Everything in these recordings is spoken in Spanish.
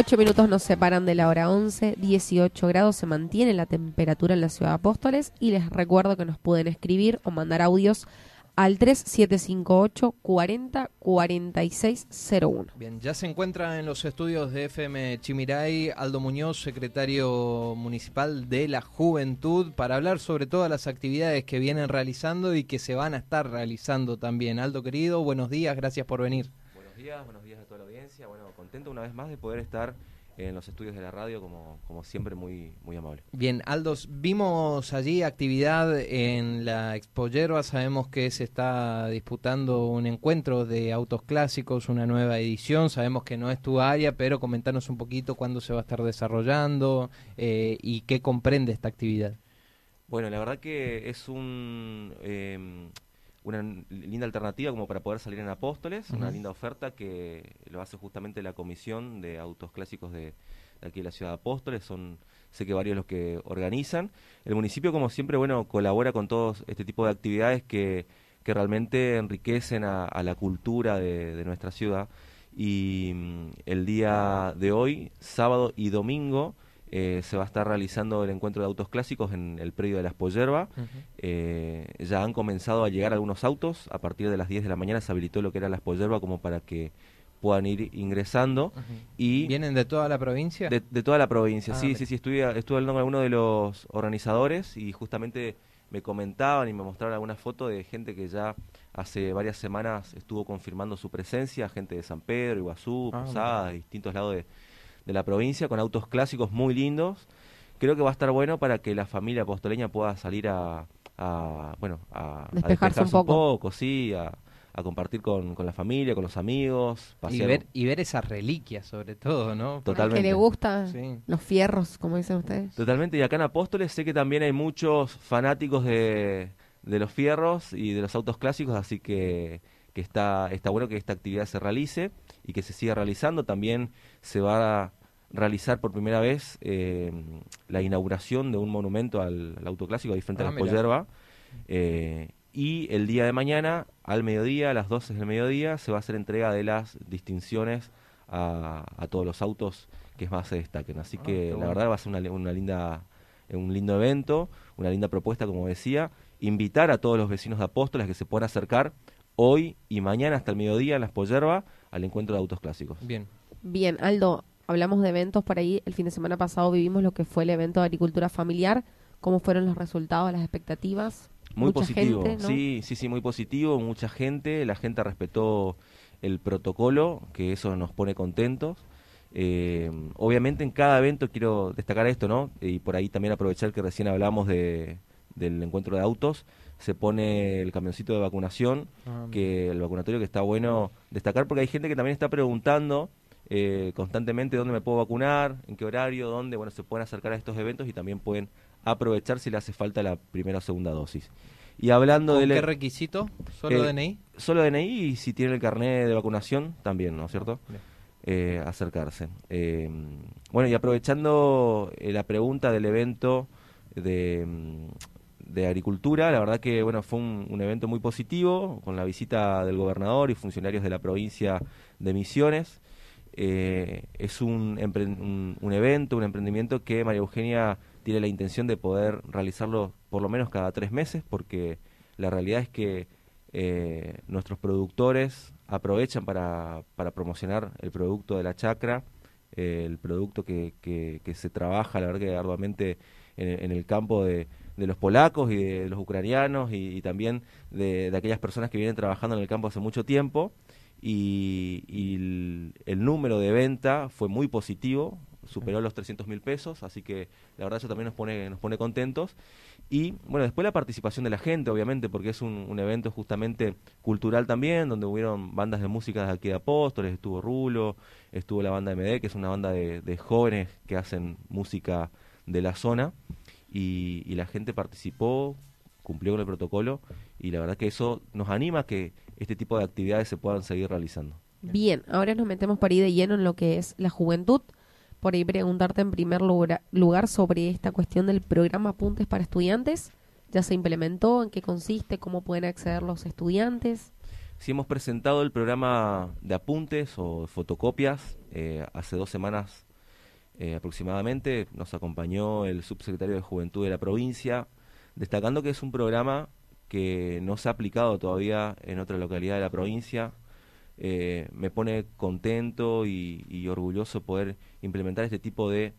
8 minutos nos separan de la hora 11, 18 grados se mantiene la temperatura en la ciudad de Apóstoles y les recuerdo que nos pueden escribir o mandar audios al 3758 40 4601. Bien, ya se encuentra en los estudios de FM Chimiray Aldo Muñoz, secretario municipal de la Juventud, para hablar sobre todas las actividades que vienen realizando y que se van a estar realizando también. Aldo querido, buenos días, gracias por venir. Buenos días, buenos toda la audiencia. Bueno, contento una vez más de poder estar en los estudios de la radio, como, como siempre, muy, muy amable. Bien, Aldos, vimos allí actividad en la Expo Yerba, sabemos que se está disputando un encuentro de autos clásicos, una nueva edición, sabemos que no es tu área, pero comentanos un poquito cuándo se va a estar desarrollando eh, y qué comprende esta actividad. Bueno, la verdad que es un, eh, una linda alternativa como para poder salir en Apóstoles, una linda oferta que lo hace justamente la Comisión de Autos Clásicos de, de aquí de la ciudad de Apóstoles. Son, sé que varios los que organizan. El municipio, como siempre, bueno, colabora con todos este tipo de actividades que, que realmente enriquecen a, a la cultura de, de nuestra ciudad. Y mm, el día de hoy, sábado y domingo, eh, se va a estar realizando el encuentro de autos clásicos en el predio de las Pollerba. Eh, ya han comenzado a llegar algunos autos. A partir de las 10 de la mañana se habilitó lo que era las Pollerba como para que puedan ir ingresando. Y ¿Vienen de toda la provincia? de, de toda la provincia, Ah, sí, sí, sí. Estuve, estuve hablando con alguno de los organizadores y justamente me comentaban y me mostraron algunas fotos de gente que ya hace varias semanas estuvo confirmando su presencia, gente de San Pedro, Iguazú, Ah, Posadas, distintos lados de, de la provincia, con autos clásicos muy lindos. Creo que va a estar bueno para que la familia apostoleña pueda salir a, a, bueno, a, a Despejarse un poco. sí, a, a compartir con, con la familia, con los amigos, Y pasear. ver, y ver esas reliquias, sobre todo, ¿no? Totalmente. Que le gusta Sí. los fierros, como dicen ustedes. Totalmente, y acá en Apóstoles sé que también hay muchos fanáticos de, de los fierros y de los autos clásicos, así que, que está, está bueno que esta actividad se realice y que se siga realizando. También se va a realizar por primera vez eh, la inauguración de un monumento al, al auto clásico ahí frente Ah, a la. Pollerba. Eh, y el día de mañana, al mediodía, a las 12 del mediodía, se va a hacer entrega de las distinciones a, a todos los autos que más se destaquen. Así Ah, que la verdad va a ser una, una linda, un lindo evento, una linda propuesta, como decía. Invitar a todos los vecinos de Apóstoles que se puedan acercar hoy y mañana hasta el mediodía en Las Pollerba al encuentro de autos clásicos. Bien. Bien, Aldo, hablamos de eventos por ahí. El fin de semana pasado vivimos lo que fue el evento de agricultura familiar. ¿Cómo fueron los resultados, las expectativas? Muy Mucha positivo, gente, ¿no? sí, sí, sí, muy positivo, mucha gente, la gente respetó el protocolo, que eso nos pone contentos. Eh, obviamente en cada evento quiero destacar esto, ¿no? Y por ahí también aprovechar que recién hablamos de, del encuentro de autos, se pone el camioncito de vacunación, Ah, que el vacunatorio que está bueno destacar porque hay gente que también está preguntando eh, constantemente dónde me puedo vacunar, en qué horario, dónde, bueno, se pueden acercar a estos eventos y también pueden aprovechar si le hace falta la primera o segunda dosis. Y hablando ¿Con del qué requisito? ¿Solo Eh, DNI? solo DNI y si tiene el carnet de vacunación también, ¿no es cierto? Bien. Eh, acercarse. Eh, bueno, y aprovechando la pregunta del evento de, mm, de agricultura, la verdad que bueno fue un, evento muy positivo, con la visita del gobernador y funcionarios de la provincia de Misiones. Eh, es un, un, un evento, un emprendimiento que María Eugenia tiene la intención de poder realizarlo por lo menos cada tres meses, porque la realidad es que eh, nuestros productores aprovechan para, para promocionar el producto de la chacra, eh, el producto que, que, que se trabaja, la verdad que arduamente en, el campo de, los polacos y de los ucranianos y, también de, aquellas personas que vienen trabajando en el campo hace mucho tiempo y, el, número de venta fue muy positivo, superó los 300 mil pesos, así que la verdad eso también nos pone, nos pone contentos. Y bueno, después la participación de la gente, obviamente, porque es un, evento justamente cultural también, donde hubieron bandas de música de aquí de Apóstoles, estuvo Rulo, estuvo la banda MD, que es una banda de jóvenes que hacen música de la zona, y, y la gente participó, cumplió con el protocolo, y la verdad que eso nos anima a que este tipo de actividades se puedan seguir realizando. Bien, ahora nos metemos por ahí de lleno en lo que es la juventud. Por ahí preguntarte en primer lugar, lugar sobre esta cuestión del programa Apuntes para Estudiantes. ¿Ya se implementó? ¿En qué consiste? ¿Cómo pueden acceder los estudiantes? Sí, hemos presentado el programa de apuntes o fotocopias eh, hace dos semanas eh, aproximadamente. Nos acompañó el subsecretario de Juventud de la provincia, destacando que es un programa que no se ha aplicado todavía en otra localidad de la provincia. Eh, me pone contento y, orgulloso poder implementar este tipo de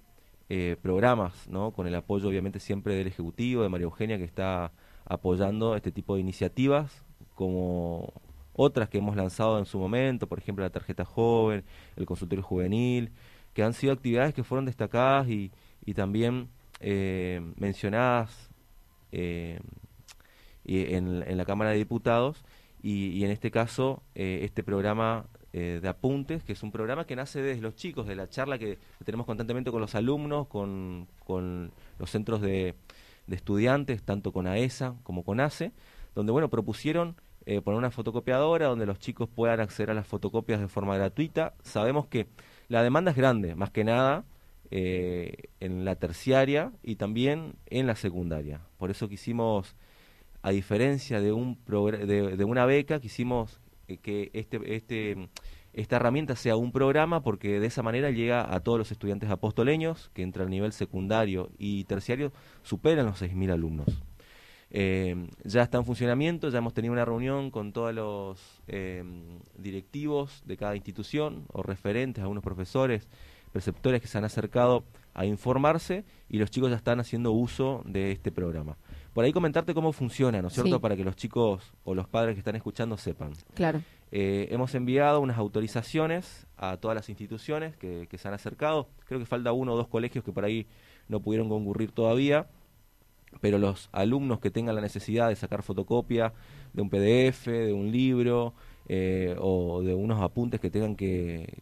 eh, programas, ¿no? con el apoyo obviamente siempre del Ejecutivo, de María Eugenia, que está apoyando este tipo de iniciativas, como otras que hemos lanzado en su momento, por ejemplo la tarjeta joven, el consultorio juvenil, que han sido actividades que fueron destacadas y, y también eh, mencionadas eh, y en, en la Cámara de Diputados y, y en este caso eh, este programa de apuntes, que es un programa que nace desde los chicos, de la charla que tenemos constantemente con los alumnos, con, con los centros de, de estudiantes, tanto con AESA como con ACE, donde bueno propusieron poner una fotocopiadora donde los chicos puedan acceder a las fotocopias de forma gratuita. Sabemos que la demanda es grande, más que nada eh, en la terciaria y también en la secundaria. Por eso quisimos, a diferencia de, un de una beca, quisimos eh, que este, este, esta herramienta sea un programa porque de esa manera llega a todos los estudiantes apostoleños que entre el nivel secundario y terciario superan los 6.000 alumnos. Eh, ya está en funcionamiento, ya hemos tenido una reunión con todos los eh, directivos de cada institución o referentes, algunos profesores, preceptores que se han acercado a informarse y los chicos ya están haciendo uso de este programa. Por ahí comentarte cómo funciona, ¿no es cierto? Sí. Para que los chicos o los padres que están escuchando sepan. Claro. Eh, hemos enviado unas autorizaciones a todas las instituciones que, que se han acercado. Creo que falta uno o dos colegios que por ahí no pudieron concurrir todavía, pero los alumnos que tengan la necesidad de sacar fotocopia de un PDF, de un libro eh, o de unos apuntes que tengan que,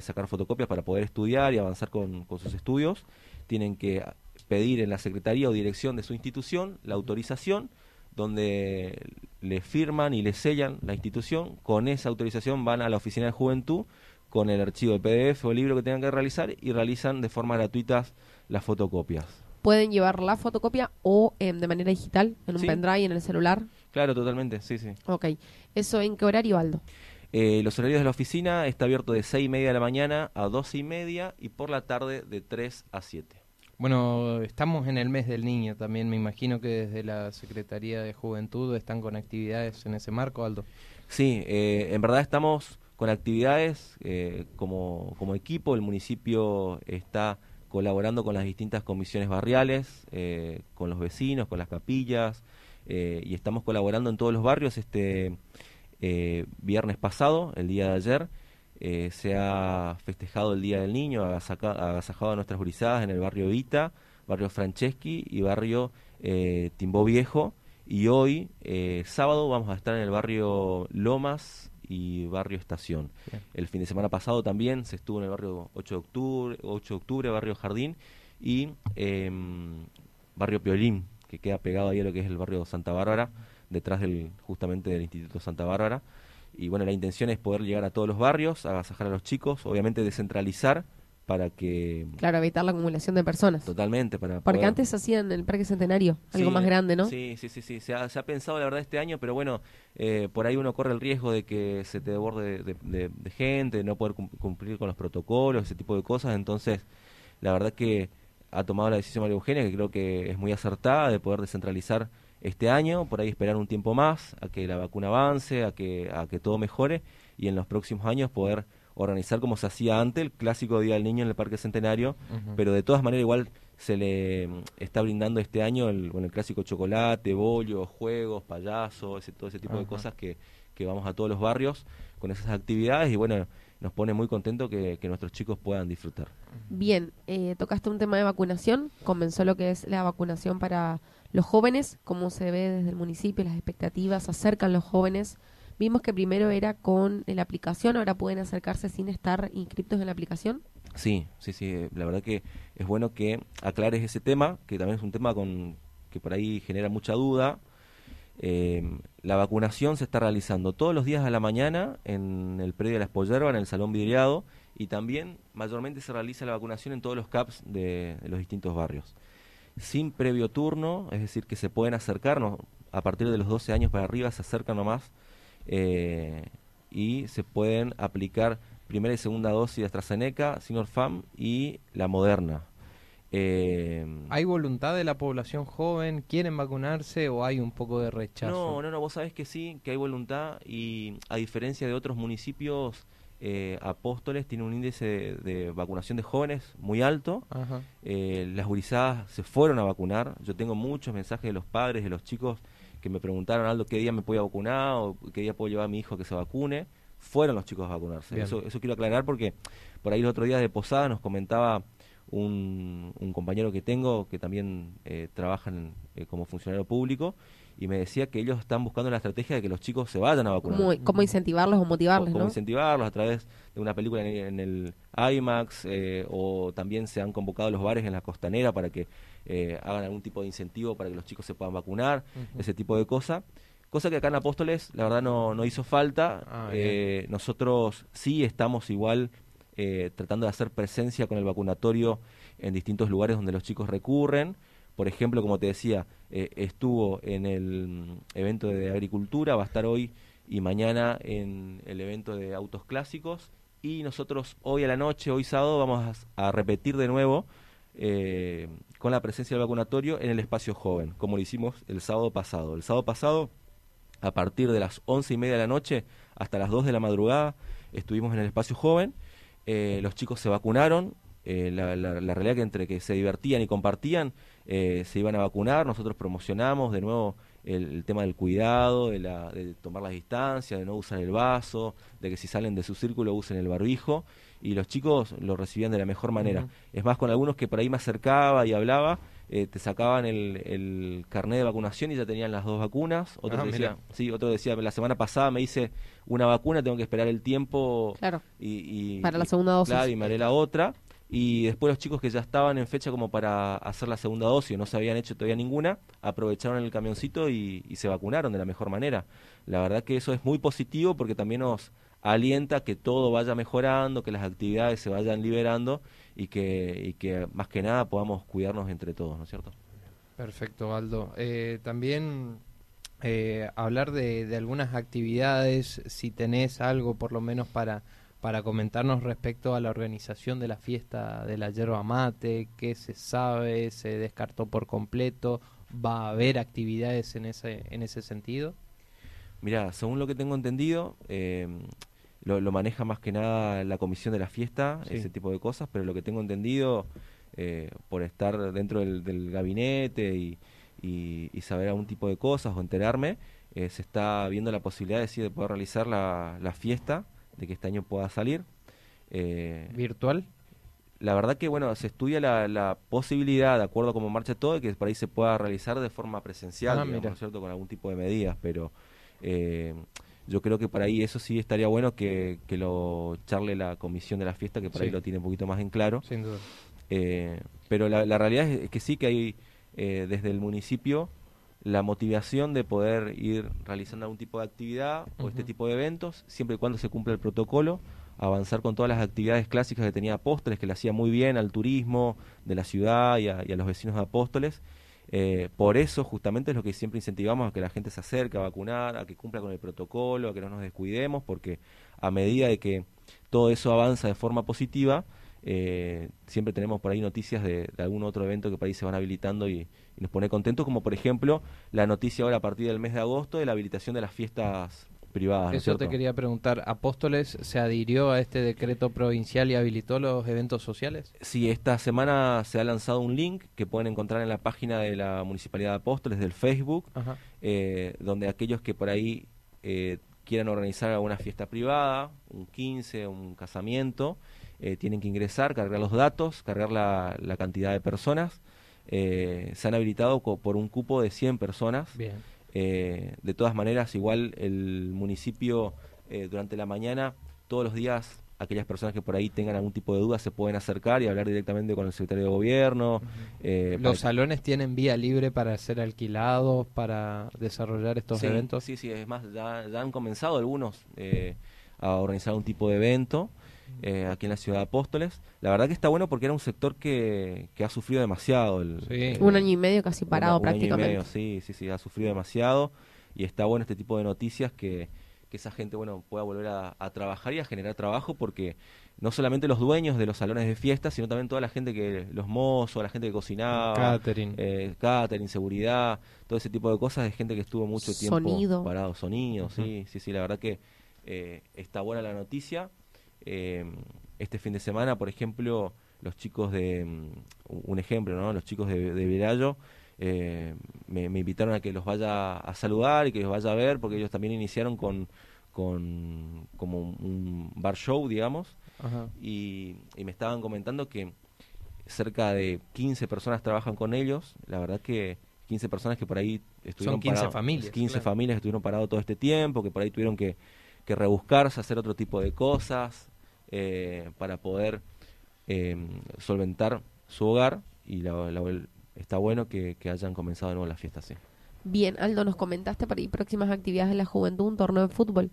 sacar fotocopias para poder estudiar y avanzar con, con sus estudios, tienen que pedir en la secretaría o dirección de su institución la autorización donde le firman y le sellan la institución. Con esa autorización van a la oficina de juventud con el archivo de PDF o libro que tengan que realizar y realizan de forma gratuita las fotocopias. Pueden llevar la fotocopia o em, de manera digital, en un Sí. pendrive, en el celular. Claro, totalmente, sí, sí. Ok. ¿Eso en qué horario, Aldo? Eh, los horarios de la oficina está abierto de 6 y media de la mañana a 12 y media y por la tarde de 3 a 7. Bueno, estamos en el mes del niño también. Me imagino que desde la Secretaría de Juventud están con actividades en ese marco, Aldo. Sí, eh, en verdad estamos con actividades eh, como, como equipo. El municipio está colaborando con las distintas comisiones barriales, eh, con los vecinos, con las capillas, eh, y estamos colaborando en todos los barrios. Este eh, viernes pasado, el día de ayer, se ha festejado el Día del Niño, agasaca- agasajado nuestras brisadas en el barrio Vita, barrio Franceschi y barrio Timbó Viejo. Y hoy, sábado, vamos a estar en el barrio Lomas y barrio Estación. Bien. El fin de semana pasado también se estuvo en el barrio 8 de octubre, 8 de octubre barrio Jardín y em, barrio Piolín, que queda pegado ahí a lo que es el barrio Santa Bárbara, detrás del justamente del Instituto Santa Bárbara. Y bueno, la intención es poder llegar a todos los barrios, agasajar a los chicos, obviamente descentralizar para que Claro, evitar la acumulación de personas. totalmente para Porque poder- antes hacían el Parque Centenario, algo más grande, ¿no? Sí, sí, sí, sí. Se ha, se ha pensado la verdad este año, pero bueno, eh, por ahí uno corre el riesgo de que se te desborde de, de- de gente, de no poder cum- cumplir con los protocolos, ese tipo de cosas. Entonces, la verdad que ha tomado la decisión María Eugenia, que creo que es muy acertada, de poder descentralizar este año, por ahí esperar un tiempo más, a que la vacuna avance, a que, a que todo mejore, y en los próximos años poder organizar como se hacía antes el clásico Día del Niño en el Parque Centenario, pero de todas maneras igual se le mm, está brindando este año el, bueno, el clásico chocolate, bollo, juegos, payasos, ese, todo ese tipo de cosas que, que vamos a todos los barrios con esas actividades y bueno, nos pone muy contento que, que nuestros chicos puedan disfrutar. Bien, eh, tocaste un tema de vacunación, comenzó lo que es la vacunación para los jóvenes, cómo se ve desde el municipio, las expectativas, se acercan los jóvenes. Vimos que primero era con la aplicación, ahora pueden acercarse sin estar inscriptos en la aplicación. Sí, sí, sí, eh, la verdad que es bueno que aclares ese tema, que también es un tema con que por ahí genera mucha duda. Eh, la vacunación se está realizando todos los días a la mañana en el predio de la Espollerba, en el Salón Vidriado, y también mayormente se realiza la vacunación en todos los CAPS de, de los distintos barrios. Sin previo turno, es decir, que se pueden acercar, no, a partir de los 12 años para arriba se acercan nomás eh, y se pueden aplicar primera y segunda dosis de AstraZeneca, Sinopharm y la Moderna. Eh, ¿Hay voluntad de la población joven? ¿Quieren vacunarse o hay un poco de rechazo? No, no, no, vos sabés que sí, que hay voluntad y a diferencia de otros municipios, eh, Apóstoles tiene un índice de, de vacunación de jóvenes muy alto. Ajá. Eh, las gurizadas se fueron a vacunar. Yo tengo muchos mensajes de los padres, de los chicos que me preguntaron, Aldo, ¿qué día me voy a vacunar? o qué día puedo llevar a mi hijo a que se vacune. Fueron los chicos a vacunarse. Bien. Eso, eso quiero aclarar porque por ahí los otros días de Posada nos comentaba un, un compañero que tengo que también eh, trabaja en- eh, como funcionario público y me decía que ellos están buscando la estrategia de que los chicos se vayan a vacunar ¿Cómo, cómo incentivarlos o motivarles, cómo no? incentivarlos a través de una película en, en el IMAX eh, o también se han convocado los bares en la costanera para que eh, hagan algún tipo de incentivo para que los chicos se puedan vacunar, ese tipo de cosa. Cosa que acá en Apóstoles, la verdad, no, no hizo falta. Ah, Eh, nosotros sí estamos igual eh, tratando de hacer presencia con el vacunatorio en distintos lugares donde los chicos recurren. Por ejemplo, como te decía, eh, estuvo en el mm, evento de agricultura, va a estar hoy y mañana en el evento de autos clásicos. Y nosotros hoy a la noche, hoy sábado, vamos a, a repetir de nuevo eh, con la presencia del vacunatorio en el espacio joven, como lo hicimos el sábado pasado. El sábado pasado, a partir de las once y media de la noche hasta las 2 de la madrugada, estuvimos en el espacio joven. Eh, los chicos se vacunaron. eh, la, la- la realidad que entre que se divertían y compartían, eh, se iban a vacunar. Nosotros promocionamos de nuevo el, el tema del cuidado, de, la, de tomar las distancias, de no usar el vaso, de que si salen de su círculo usen el barbijo. Y los chicos lo recibían de la mejor manera. Es más, con algunos que por ahí me acercaba y hablaba, eh, te sacaban el, el carnet de vacunación y ya tenían las dos vacunas. Otro Ah, decía, sí, otro decía, la semana pasada me hice una vacuna, tengo que esperar el tiempo Claro. y, y- Para la segunda dosis. Claro, y me haré la otra. Y después los chicos que ya estaban en fecha como para hacer la segunda dosis, o no se habían hecho todavía ninguna, aprovecharon el camioncito y, y se vacunaron de la mejor manera. La verdad que eso es muy positivo porque también nos alienta que todo vaya mejorando, que las actividades se vayan liberando y que, y que más que nada podamos cuidarnos entre todos, ¿no es cierto? Perfecto, Aldo. Eh, también eh, hablar de, de algunas actividades, si tenés algo por lo menos para, para comentarnos respecto a la organización de la fiesta de la yerba mate, qué se sabe, se descartó por completo, va a haber actividades en ese, en ese sentido. Mira, según lo que tengo entendido, eh, lo, lo maneja más que nada la comisión de la fiesta, Sí. ese tipo de cosas, pero lo que tengo entendido, eh, por estar dentro del, del gabinete y, y- y saber algún tipo de cosas o enterarme, eh, se está viendo la posibilidad de, sí, de poder realizar la, la fiesta, de que este año pueda salir. Eh, ¿Virtual? la verdad que bueno se estudia la, la posibilidad de acuerdo a cómo marcha todo de que por ahí se pueda realizar de forma presencial Ah, digamos, mira. ¿no es cierto con algún tipo de medidas pero eh, yo creo que por ahí eso sí estaría bueno que, que lo charle la comisión de la fiesta que por ahí Sí. lo tiene un poquito más en claro Sin duda. eh, pero la, la realidad es que sí que hay eh, desde el municipio la motivación de poder ir realizando algún tipo de actividad o este tipo de eventos, siempre y cuando se cumpla el protocolo, avanzar con todas las actividades clásicas que tenía Apóstoles, que le hacía muy bien al turismo de la ciudad y a, y a los vecinos de Apóstoles. Eh, por eso justamente es lo que siempre incentivamos a que la gente se acerque a vacunar, a que cumpla con el protocolo, a que no nos descuidemos, porque a medida de que todo eso avanza de forma positiva, eh, siempre tenemos por ahí noticias de, de algún otro evento que por ahí se van habilitando y, y nos pone contentos, como por ejemplo la noticia ahora a partir del mes de agosto de la habilitación de las fiestas privadas. ¿no es Eso te quería preguntar. ¿Apóstoles se adhirió a este decreto provincial y habilitó los eventos sociales? Sí, esta semana se ha lanzado un link que pueden encontrar en la página de la Municipalidad de Apóstoles del Facebook, eh, donde aquellos que por ahí eh, quieran organizar alguna fiesta privada, un 15, un casamiento, eh, tienen que ingresar, cargar los datos, cargar la, la cantidad de personas. Eh, se han habilitado por un cupo de 100 personas. Bien. Eh, de todas maneras, igual el municipio eh, durante la mañana, todos los días, aquellas personas que por ahí tengan algún tipo de duda se pueden acercar y hablar directamente con el secretario de gobierno. eh, para ¿Los salones tienen vía libre para ser alquilados, para desarrollar estos sí, eventos? Sí, sí, es más, ya, ya han comenzado algunos a organizar un tipo de evento eh, aquí en la ciudad de Apóstoles. La verdad que está bueno porque era un sector que, que ha sufrido demasiado. El, Sí. eh, Un año y medio casi parado una- un año y prácticamente. medio, sí, sí, sí, ha sufrido demasiado y está bueno este tipo de noticias que, que esa gente bueno pueda volver a, a trabajar y a generar trabajo porque no solamente los dueños de los salones de fiesta, sino también toda la gente que, los mozos, la gente que cocinaba, Catering. eh, catering, seguridad, todo ese tipo de cosas de gente que estuvo mucho tiempo Sonido. parado, sonido, sí, sí, sí, la verdad que eh, está buena la noticia. Eh, este fin de semana, por ejemplo, los chicos de, mm, un ejemplo, ¿no? Los chicos de, de Virayo eh, me, me invitaron a que los vaya a saludar y que los vaya a ver, porque ellos también iniciaron con, con como un bar show, digamos, Ajá. y, y me estaban comentando que cerca de 15 personas trabajan con ellos. La verdad que 15 personas que por ahí estuvieron 15 parados- familias, 15 claro. familias que estuvieron parados todo este tiempo, que por ahí tuvieron que, que rebuscarse, hacer otro tipo de cosas eh, para poder eh, solventar su hogar. Y la- la- está bueno que, que hayan comenzado de nuevo las fiestas, sí. Bien, Aldo, nos comentaste para ir próximas actividades de la juventud, un torneo de fútbol.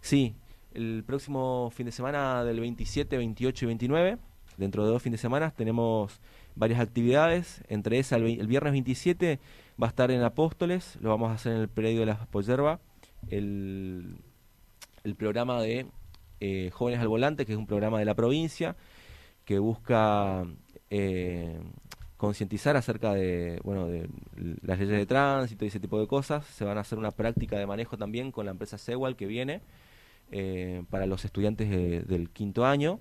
Sí, el próximo fin de semana del 27, 28 y 29, dentro de dos fines de semana, tenemos varias actividades. Entre esas, el, el viernes 27 va a estar en Apóstoles, lo vamos a hacer en el predio de la Pollerba, el, el programa de eh, Jóvenes al Volante, que es un programa de la provincia, que busca eh, concientizar acerca de, bueno, de las leyes de tránsito y ese tipo de cosas. Se van a hacer una práctica de manejo también con la empresa Sewal que viene eh, para los estudiantes de- del quinto año,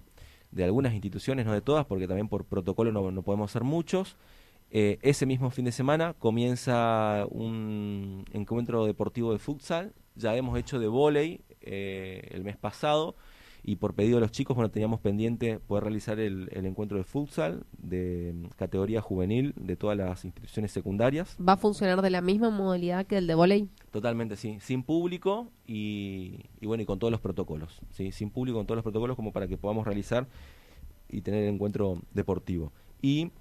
de algunas instituciones, no de todas, porque también por protocolo no, no podemos ser muchos. Ese mismo fin de semana comienza un encuentro deportivo de futsal. Ya hemos hecho de vóley eh, el mes pasado y por pedido de los chicos, bueno, teníamos pendiente poder realizar el, el encuentro de futsal de mm, categoría juvenil de todas las instituciones secundarias. ¿Va a funcionar de la misma modalidad que el de volei? Totalmente, sí. Sin público y, y bueno, y con todos los protocolos. ¿sí? Sin público, con todos los protocolos como para que podamos realizar y tener el encuentro deportivo. Y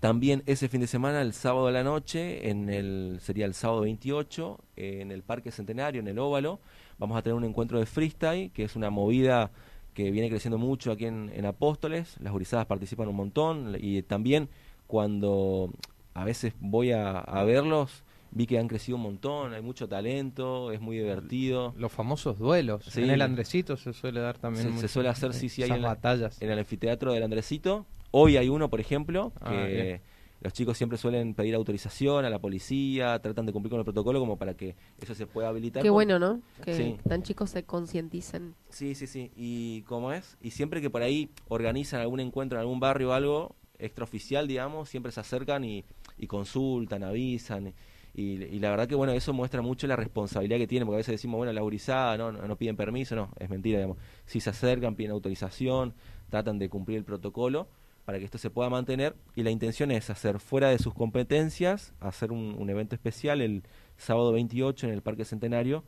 también ese fin de semana, el sábado de la noche, en el sería el sábado 28, eh, en el Parque Centenario, en el Óvalo, vamos a tener un encuentro de freestyle, que es una movida que viene creciendo mucho aquí en, en Apóstoles. Las gurizadas participan un montón y también cuando a veces voy a, a verlos, vi que han crecido un montón, hay mucho talento, es muy divertido. Los famosos duelos. Sí. En el Andresito se suele dar también. Se- se suele hacer, sí, sí, hay en la- batallas. en el anfiteatro del Andresito. Hoy hay uno, por ejemplo, Ah, que bien. Los chicos siempre suelen pedir autorización a la policía, tratan de cumplir con el protocolo como para que eso se pueda habilitar. Qué bueno, ¿no? Que Sí. tan chicos se concienticen. Sí, sí, sí. ¿Y cómo es? Y siempre que por ahí organizan algún encuentro en algún barrio o algo extraoficial, digamos, siempre se acercan y, y consultan, avisan. Y, y la verdad que, bueno, eso muestra mucho la responsabilidad que tienen, porque a veces decimos, bueno, la gurizada, no, no, no piden permiso, no, es mentira, digamos. Si se acercan, piden autorización, tratan de cumplir el protocolo para que esto se pueda mantener. Y la intención es hacer fuera de sus competencias, hacer un, evento especial el sábado 28 en el Parque Centenario,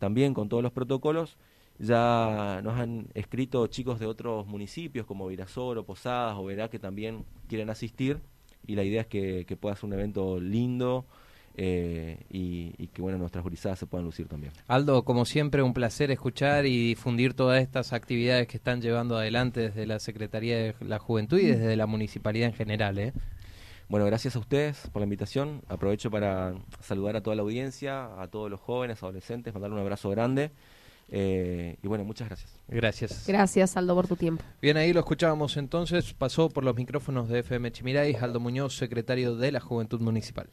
también con todos los protocolos. Ya nos han escrito chicos de otros municipios como Virasoro, Posadas o Verá que también quieren asistir y la idea es que, que pueda ser un evento lindo eh, y, y que bueno nuestras gurizadas se puedan lucir también. Aldo, como siempre, un placer escuchar y difundir todas estas actividades que están llevando adelante desde la Secretaría de la Juventud y desde la Municipalidad en general. ¿eh? Bueno, gracias a ustedes por la invitación. Aprovecho para saludar a toda la audiencia, a todos los jóvenes, adolescentes, mandarle un abrazo grande. eh, y bueno, muchas gracias. Gracias. Gracias, Aldo, por tu tiempo. Bien, ahí lo escuchábamos entonces. Pasó por los micrófonos de FM Chimiray, Aldo Muñoz, secretario de la Juventud Municipal.